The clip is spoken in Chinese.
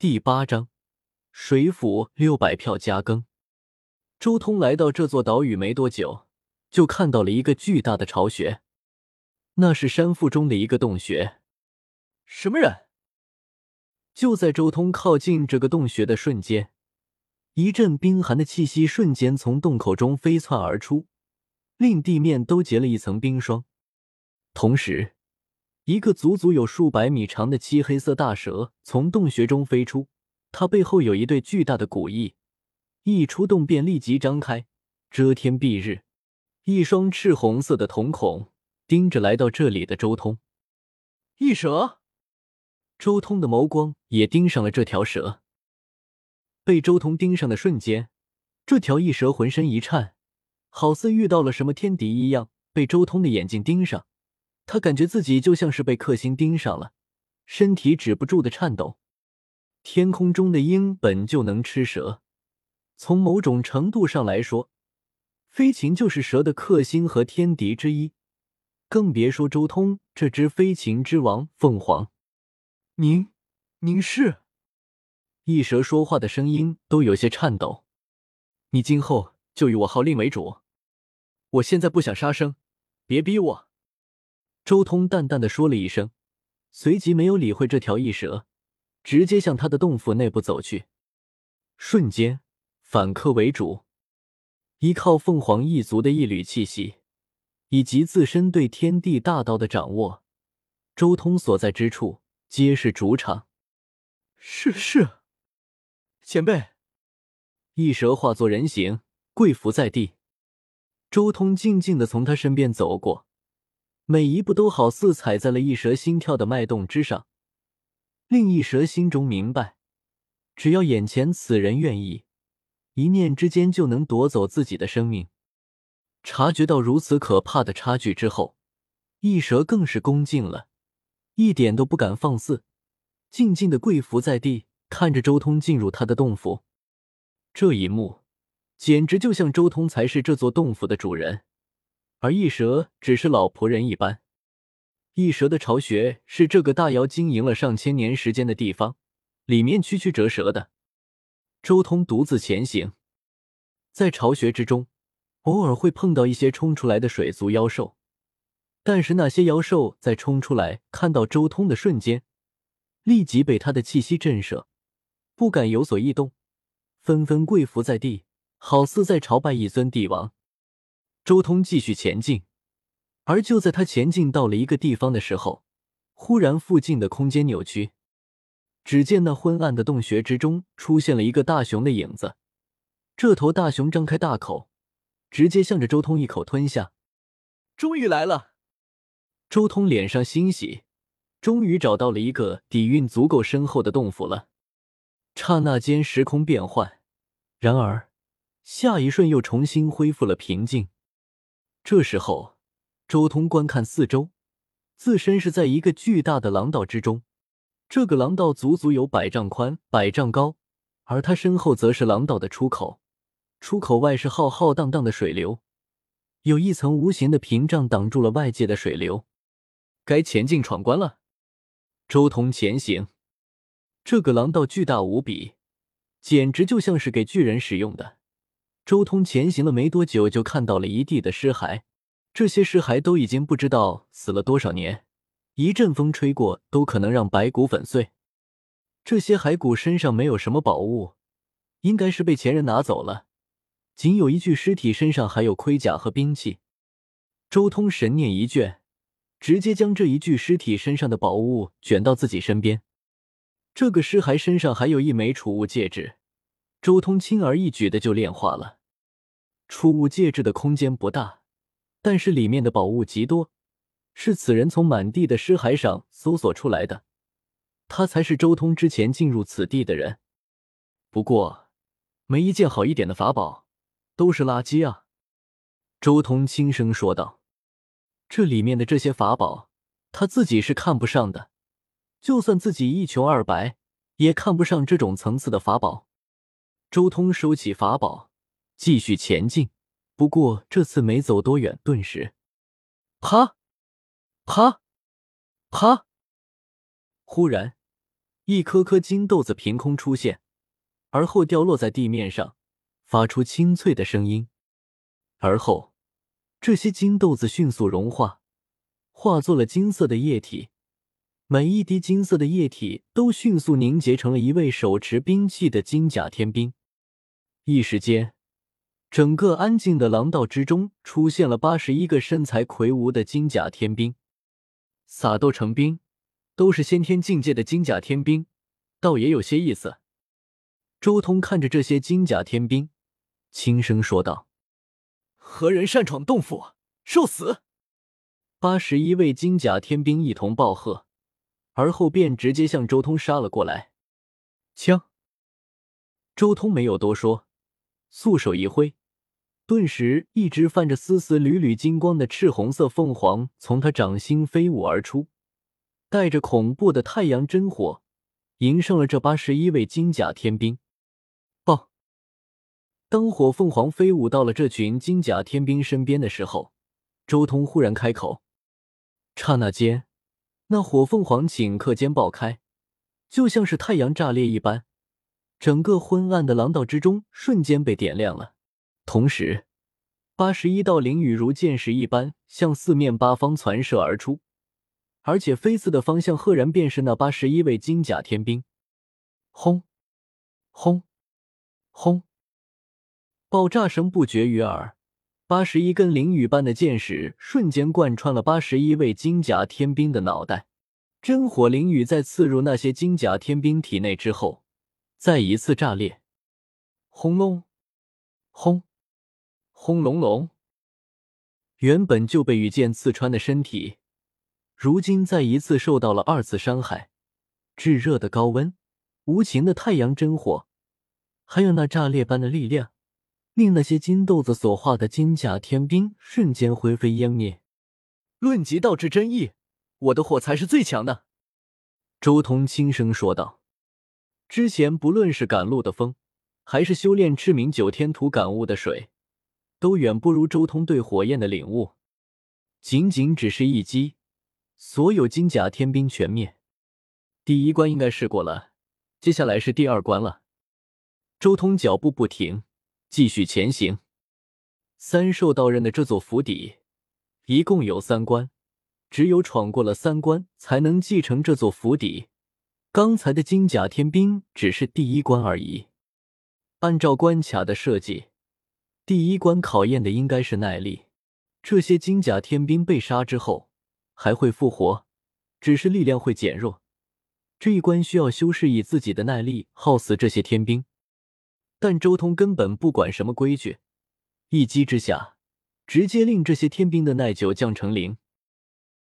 第八章，水府六百票加更。周通来到这座岛屿没多久，就看到了一个巨大的巢穴，那是山腹中的一个洞穴。什么人？就在周通靠近这个洞穴的瞬间，一阵冰寒的气息瞬间从洞口中飞窜而出，令地面都结了一层冰霜。同时，一个足足有数百米长的漆黑色大蛇从洞穴中飞出，它背后有一对巨大的古翼，一出洞便立即张开，遮天蔽日。一双赤红色的瞳孔盯着来到这里的周通。异蛇，周通的眸光也盯上了这条蛇。被周通盯上的瞬间，这条异蛇浑身一颤，好似遇到了什么天敌一样，被周通的眼睛盯上。他感觉自己就像是被克星盯上了，身体止不住的颤抖。天空中的鹰本就能吃蛇，从某种程度上来说，飞禽就是蛇的克星和天敌之一，更别说周通这只飞禽之王凤凰。您，您是？异蛇说话的声音都有些颤抖。你今后就以我号令为主，我现在不想杀生，别逼我。周通淡淡的说了一声，随即没有理会这条异蛇，直接向他的洞府内部走去。瞬间，反客为主，依靠凤凰一族的一缕气息，以及自身对天地大道的掌握，周通所在之处皆是主场。是是，前辈。异蛇化作人形，跪伏在地。周通静静的从他身边走过。每一步都好似踩在了一蛇心跳的脉动之上，令一蛇心中明白，只要眼前此人愿意，一念之间就能夺走自己的生命。察觉到如此可怕的差距之后，一蛇更是恭敬了，一点都不敢放肆，静静的跪伏在地，看着周通进入他的洞府。这一幕，简直就像周通才是这座洞府的主人。而异蛇只是老仆人一般。异蛇的巢穴是这个大妖经营了上千年时间的地方，里面曲曲折折的。周通独自前行，在巢穴之中，偶尔会碰到一些冲出来的水族妖兽，但是那些妖兽在冲出来看到周通的瞬间，立即被他的气息震慑，不敢有所异动，纷纷跪伏在地，好似在朝拜一尊帝王。周通继续前进，而就在他前进到了一个地方的时候，忽然附近的空间扭曲，只见那昏暗的洞穴之中出现了一个大熊的影子。这头大熊张开大口，直接向着周通一口吞下。终于来了！周通脸上欣喜，终于找到了一个底蕴足够深厚的洞府了。刹那间，时空变幻，然而下一瞬又重新恢复了平静。这时候，周通观看四周，自身是在一个巨大的廊道之中。这个廊道足足有百丈宽、百丈高，而他身后则是廊道的出口。出口外是浩浩荡荡的水流，有一层无形的屏障挡住了外界的水流。该前进闯关了。周通前行，这个廊道巨大无比，简直就像是给巨人使用的。周通前行了没多久，就看到了一地的尸骸。这些尸骸都已经不知道死了多少年，一阵风吹过都可能让白骨粉碎。这些骸骨身上没有什么宝物，应该是被前人拿走了。仅有一具尸体身上还有盔甲和兵器。周通神念一卷，直接将这一具尸体身上的宝物卷到自己身边。这个尸骸身上还有一枚储物戒指，周通轻而易举的就炼化了。储物戒指的空间不大，但是里面的宝物极多，是此人从满地的尸骸上搜索出来的。他才是周通之前进入此地的人。不过，没一件好一点的法宝，都是垃圾啊！周通轻声说道：“这里面的这些法宝，他自己是看不上的。就算自己一穷二白，也看不上这种层次的法宝。”周通收起法宝。继续前进，不过这次没走多远，顿时，啪，啪，啪，忽然，一颗颗金豆子凭空出现，而后掉落在地面上，发出清脆的声音。而后，这些金豆子迅速融化，化作了金色的液体。每一滴金色的液体都迅速凝结成了一位手持兵器的金甲天兵。一时间，整个安静的廊道之中出现了八十一个身材魁梧的金甲天兵，撒豆成兵，都是先天境界的金甲天兵，倒也有些意思。周通看着这些金甲天兵，轻声说道：“何人擅闯洞府，受死！”八十一位金甲天兵一同暴喝。而后便直接向周通杀了过来，枪。周通没有多说，素手一挥，顿时一只泛着丝丝缕缕金光的赤红色凤凰从他掌心飞舞而出，带着恐怖的太阳真火，迎上了这八十一位金甲天兵。爆！当火凤凰飞舞到了这群金甲天兵身边的时候，周通忽然开口，刹那间。那火凤凰顷刻间爆开，就像是太阳炸裂一般，整个昏暗的廊道之中瞬间被点亮了。同时，八十一道灵雨如箭矢一般向四面八方传射而出，而且飞刺的方向赫然便是那八十一位金甲天兵。轰！轰！轰！爆炸声不绝于耳。八十一根灵雨般的箭矢瞬间贯穿了八十一位金甲天兵的脑袋，真火灵雨在刺入那些金甲天兵体内之后，再一次炸裂。轰隆，轰，轰隆隆。原本就被羽箭刺穿的身体，如今再一次受到了二次伤害。炙热的高温，无情的太阳真火，还有那炸裂般的力量。令那些金豆子所化的金甲天兵瞬间灰飞烟灭。论及道之真意，我的火才是最强的。周通轻声说道：“之前不论是赶路的风，还是修炼赤明九天图感悟的水，都远不如周通对火焰的领悟。仅仅只是一击，所有金甲天兵全灭。第一关应该试过了，接下来是第二关了。”周通脚步不停。继续前行。三兽道人的这座府邸一共有三关，只有闯过了三关，才能继承这座府邸。刚才的金甲天兵只是第一关而已。按照关卡的设计，第一关考验的应该是耐力。这些金甲天兵被杀之后还会复活，只是力量会减弱。这一关需要修士以自己的耐力耗死这些天兵。但周通根本不管什么规矩，一击之下，直接令这些天兵的耐久降成零。